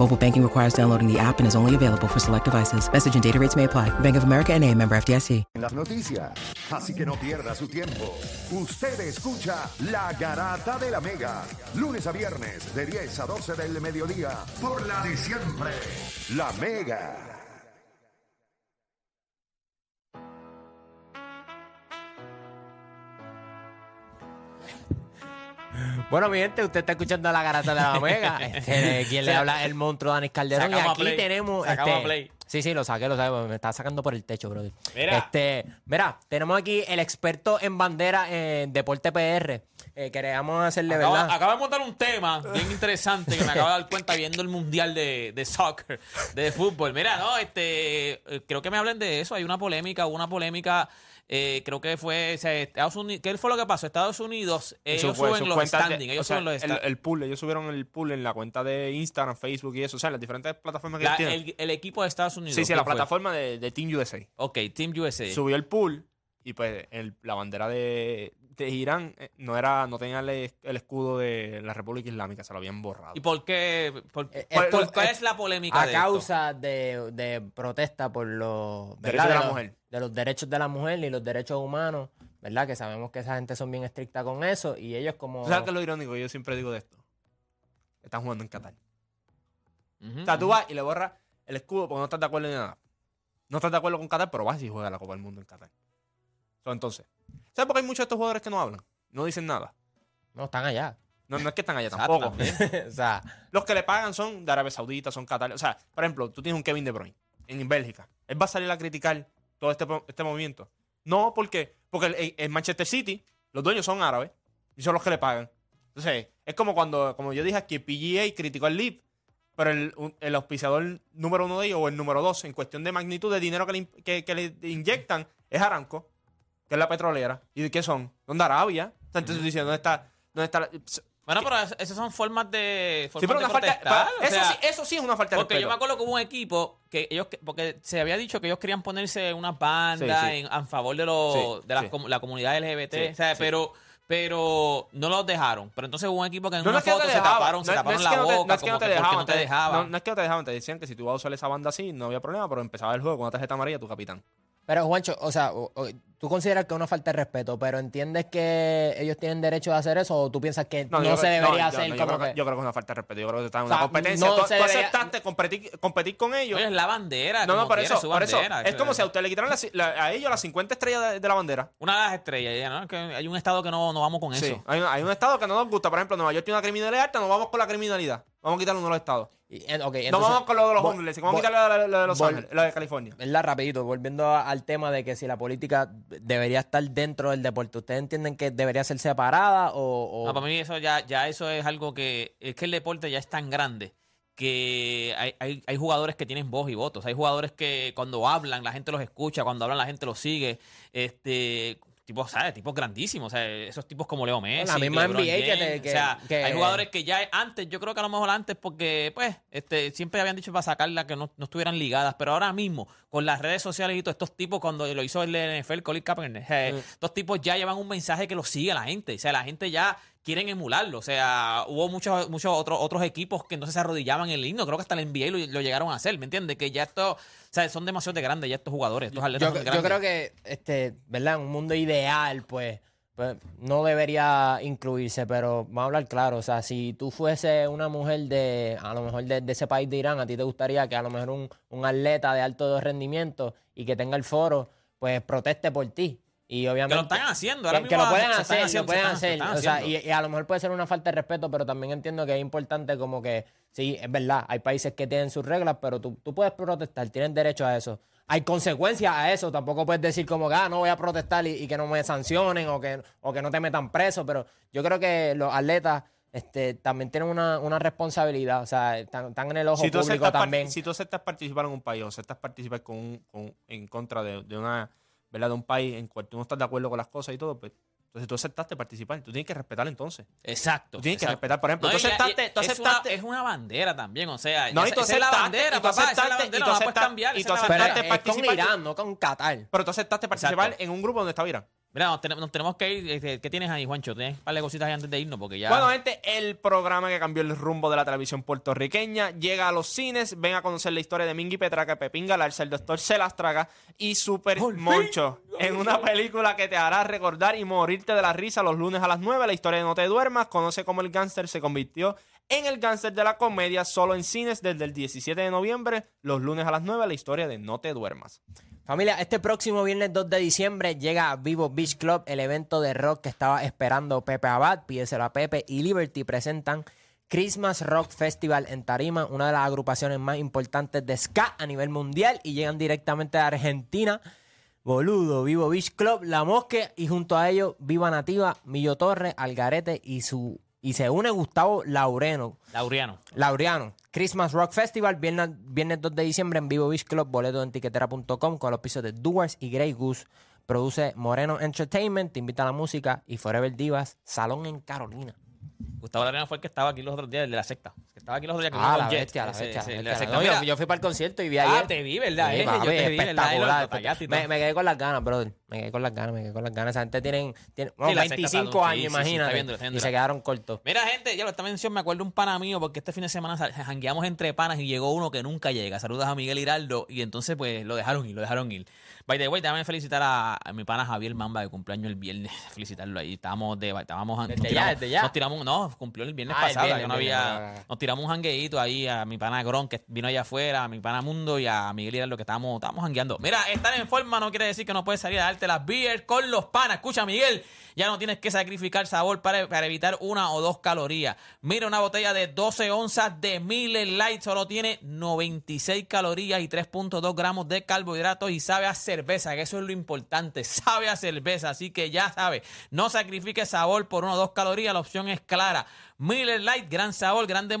Mobile banking requires downloading the app and is only available for select devices. Message and data rates may apply. Bank of America and a member FDIC. las noticias. Así que no pierda su tiempo. Usted escucha La Garata de la Mega. Lunes a viernes de 10 a 12 del mediodía. Por la de siempre. La Mega. Bueno, mi gente, usted está escuchando la garata de la Omega. Este, ¿Quién le habla? El monstruo Danis Calderón. Sacamos y a aquí Play. tenemos. Sacamos este, a Play. Sí, sí, lo saqué, lo saqué. Me está sacando por el techo, brother. Mira. Este, mira, tenemos aquí el experto en bandera en Deporte PR. Eh, queríamos hacerle, Acaba, ¿verdad? acaba de montar un tema bien interesante que me acabo de dar cuenta viendo el mundial de, de soccer, de fútbol. Mira, no, este, eh, creo que me hablen de eso. Hay una polémica, hubo una polémica. eh, creo que fue o sea, Estados Unidos. ¿Qué fue lo que pasó? Estados Unidos, ellos Eso fue, suben los de- standings. Ellos o sea, suben los el, standings. el pool, ellos subieron el pool en la cuenta de Instagram, Facebook y eso, o sea, las diferentes plataformas que La- tienen. el, el equipo de Estados Unidos. Sí, sí, ¿qué la fue? plataforma de, de Team USA. Ok, Team USA. Subió el pool y pues el- la bandera de, de Irán eh, no era no tenía el, el escudo de la República Islámica, se lo habían borrado. ¿Y por qué? por- Eh, por- esto- por- ¿Cuál eh, es la polémica A de esto? causa de, de protesta por los Derechos de la los- mujer. de los derechos de la mujer y los derechos humanos, ¿verdad? Que sabemos que esa gente son bien estrictas con eso y ellos como... ¿Tú ¿Sabes qué es lo irónico? Yo siempre digo de esto. Están jugando en Qatar. Ujú, O sea, tú ujú. vas y le borras el escudo porque no estás de acuerdo en nada. No estás de acuerdo con Qatar, pero vas y juegas la Copa del Mundo en Qatar. So, entonces, ¿sabes por qué hay muchos de estos jugadores que no hablan? No dicen nada. No, están allá. No, no es que están allá tampoco. o sea, Los que le pagan son de Arabia Saudita, son Qatar. O sea, por ejemplo, tú tienes un Kevin De Bruyne en Bélgica. Él va a salir a criticar todo este, este movimiento. No, porque porque el, el Manchester City, los dueños son árabes y son los que le pagan. Entonces, es como cuando, como yo dije aquí, PGA criticó al LIB, pero el, el auspiciador número uno de ellos o el número dos en cuestión de magnitud de dinero que le, que, que le inyectan es Aramco, que es la petrolera. ¿Y de qué son? Son de Arabia. O sea, entonces tú dices, ¿dónde está? ¿Dónde está la- Bueno, pero es- esas son formas de. Sí, pero formas una de falta. eso, sea, sí, eso sí es una falta de Porque yo me acuerdo que hubo un equipo que ellos, porque se había dicho que ellos querían ponerse unas bandas Sí, sí. En, a favor de, los, de la, sí. com- la comunidad LGBT, o sea, pero, pero no los dejaron. Pero entonces hubo un equipo que en No, una es que no foto se taparon, se No- no taparon es la que no te- boca, no es que no como te dejaban. no te te- dejaban. No, no es que no te dejaban. Te decían que si tú vas a usar esa banda así, no había problema, pero empezaba el juego con una tarjeta amarilla tu capitán. pero Juancho, o sea, o- o- tú consideras que es una falta de respeto, pero ¿entiendes que ellos tienen derecho a hacer eso o tú piensas que no, yo se creo- debería yo- hacer no, yo como creo que... Yo creo que es una falta de respeto. Yo creo que está en O una sea, competencia. no tú, se tú debería- aceptaste competir, competir con ellos. Oye, es la bandera. no, no, por eso, su por eso. bandera, Es como si a usted le quitaran la- la- a ellos las 50 estrellas de, de la bandera. Una de las estrellas, ya, ¿no? Que hay un estado que no, no vamos con Sí. eso. Hay, un- hay un estado que no nos gusta. Por ejemplo, Nueva York tiene una criminalidad alta, nos vamos con la criminalidad. Vamos a quitarle uno de los estados. Y- en- ok, No entonces, vamos con lo de los homeless. Vamos a la- la de Los Ángeles, la de California. ¿verdad? Rapidito, volviendo a- al tema de que si la política debería estar dentro del deporte, ¿ustedes entienden que debería ser separada o...? No, para mí eso ya, ya eso es algo que es que el deporte ya es tan grande que hay, hay, hay jugadores que tienen voz y votos. Hay jugadores que cuando hablan la gente los escucha, cuando hablan la gente los sigue. Este tipos, ¿sabes? Tipos grandísimos, o sea, esos tipos como Leo Messi, La misma NBA que James, que- o sea, que- hay jugadores que ya antes, yo creo que a lo mejor antes porque pues este siempre habían dicho para sacarla que no, no estuvieran ligadas, pero ahora mismo con las redes sociales y todos estos tipos cuando lo hizo el NFL Colin Kaepernick, eh, estos tipos ya llevan un mensaje que los sigue la gente, o sea, la gente ya quieren emularlo, o sea, hubo muchos muchos otros otros equipos que entonces se arrodillaban en el himno, creo que hasta el NBA lo, lo llegaron a hacer, ¿me entiendes? Que ya esto, o sea, son demasiado de grandes ya estos jugadores, estos atletas yo, son yo grandes. creo que, este, ¿verdad? En un mundo ideal, pues, pues, no debería incluirse, pero vamos a hablar claro. O sea, si tú fuese una mujer de, a lo mejor de, de ese país de Irán, a ti te gustaría que a lo mejor un, un atleta de alto rendimiento y que tenga el foro, pues proteste por ti. Y obviamente. Que lo están haciendo, ahora que, que mismo lo pueden hacer, haciendo, lo pueden están- hacer. o sea, y, y a lo mejor puede ser una falta de respeto, pero también entiendo que es importante como que, sí, es verdad, hay países que tienen sus reglas, pero tú, tú puedes protestar, tienes derecho a eso. Hay consecuencias a eso, tampoco puedes decir como que, ah, no voy a protestar y, y que no me sancionen o que, o que no te metan preso, pero yo creo que los atletas este, también tienen una, una responsabilidad, o sea, están, están en el ojo si público también. si tú aceptas participar en un país o aceptas participar con, un- con- en contra de, de una ¿verdad? de un país en cual tú no estás de acuerdo con las cosas y todo, pues entonces tú aceptaste participar. Tú tienes que respetar entonces. Exacto. Tú tienes que exacto. respetar, por ejemplo, No, tú y- aceptaste- tú es, aceptaste- una, es una bandera también, o sea, No, y tú esa es la aceptaste- bandera, y tú papá, esa es la aceptaste- bandera, y tú no la puedes aceptaste- cambiar, y tú es aceptaste es con participar- Irán, no con Qatar. Pero tú aceptaste participar Exacto. en un grupo donde estaba Irán. Mira, nos, tenemos- nos tenemos que ir. este, ¿Qué tienes ahí, Juancho? ¿Tienes un par de cositas ahí antes de irnos? Porque ya. Bueno, gente, el programa que cambió el rumbo de la televisión puertorriqueña llega a los cines. Ven a conocer la historia de Mingy Petraca, Pepín Galarza, el doctor se las traga y Super Moncho. En una película que te hará recordar y morirte de la risa los lunes a las 9. La historia de No te duermas. Conoce cómo el gángster se convirtió en el gángster de la comedia solo en cines desde el 17 de noviembre. Los lunes a las 9. La historia de No te duermas. Familia, este próximo viernes 2 de diciembre llega a Vivo Beach Club, el evento de rock que estaba esperando Pepe Abad, pídeselo a Pepe y Liberty presentan Christmas Rock Festival en Tarima, una de las agrupaciones más importantes de ska a nivel mundial y llegan directamente de Argentina. Boludo, Vivo Beach Club, La Mosque y junto a ellos Viva Nativa, Millo Torres, Algarete y su y se une Gustavo Laureno. Laureano. Laureano. Christmas Rock Festival, viernes, viernes 2 de diciembre en Vivo Beach Club, boleto en tiquetera.com con los pisos de Doers y Grey Goose. Produce Moreno Entertainment, te invita a la música y Forever Divas, Salón en Carolina. Gustavo Laureano fue el que estaba aquí los otros días, el de la secta. Estaba aquí los otros días Ah, la con bestia, la la bestia. secta. No, yo, yo fui para el concierto y vi Ah, ayer. te vi, ¿verdad? Sí, Eh, yo te vi, ¿verdad? Me, me quedé con las ganas, brother. Me quedé con las ganas, me quedé con las ganas. Esa gente tienen, tienen bueno, Sí, la secta 25 está- sí, años, imagínate. y se quedaron cortos. Mira, gente, ya lo esta mención, me acuerdo un pana mío, porque este fin de semana jangueamos entre panas y llegó uno que nunca llega. Saludos a Miguel Hiraldo y entonces pues lo dejaron ir, lo dejaron ir. By the way, déjame felicitar a, a mi pana Javier Mamba de cumpleaños el viernes. Felicitarlo ahí. Estábamos de estábamos nos Desde ya, tiramos- desde ya. Nos tiramos, no, cumplió el viernes Ah, el pasado, viernes, no el viernes, había. ah, ah. Nos tiramos un jangueíto ahí a mi pana Gron, que vino allá afuera, a mi pana Mundo y a Miguel Hiraldo, que estábamos, estábamos jangueando. Mira, estar en forma no quiere decir que no puedes salir a darte las beer con los panas. Escucha, Miguel, ya no tienes que sacrificar sabor para, para evitar una o dos calorías. Mira, una botella de 12 onzas de Miller Light solo tiene 96 calorías y 3.2 gramos de carbohidratos y sabe a cerveza, que eso es lo importante, sabe a cerveza, así que ya sabes, no sacrifiques sabor por una o dos calorías, la opción es clara. Miller Light, gran sabor, grandes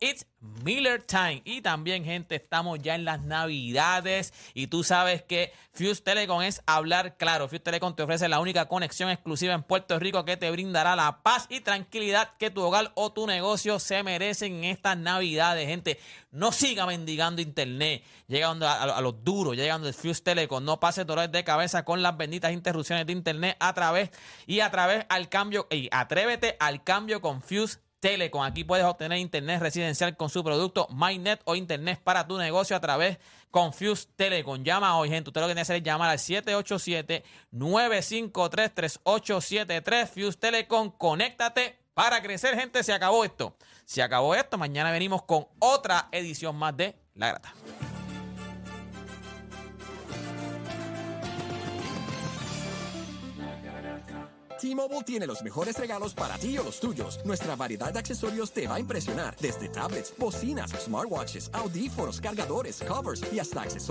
it's Miller Time. Y también, gente, estamos ya en las navidades y tú sabes que Fuse Telecom es hablar claro. Fuse Telecom te ofrece la única conexión exclusiva en Puerto Rico que te brindará la paz y tranquilidad que tu hogar o tu negocio se merecen en estas navidades, gente. No siga mendigando internet. Llega donde- a, a los duros, llega donde Fuse Telecom. No pase dolores de cabeza con las benditas interrupciones de internet a través y a través al cambio. Y atrévete al cambio con Fuse Telecom. Aquí puedes obtener internet residencial con su producto MyNet o internet para tu negocio a través con Fuse Telecom. Llama hoy, gente. Usted lo que tiene que hacer es llamar al 787-953-3873. Fuse Telecom, conéctate para crecer, gente. Se acabó esto. Se acabó esto. Mañana venimos con otra edición más de La Grata. T-Mobile tiene los mejores regalos para ti o los tuyos. Nuestra variedad de accesorios te va a impresionar. Desde tablets, bocinas, smartwatches, audífonos, cargadores, covers y hasta accesorios.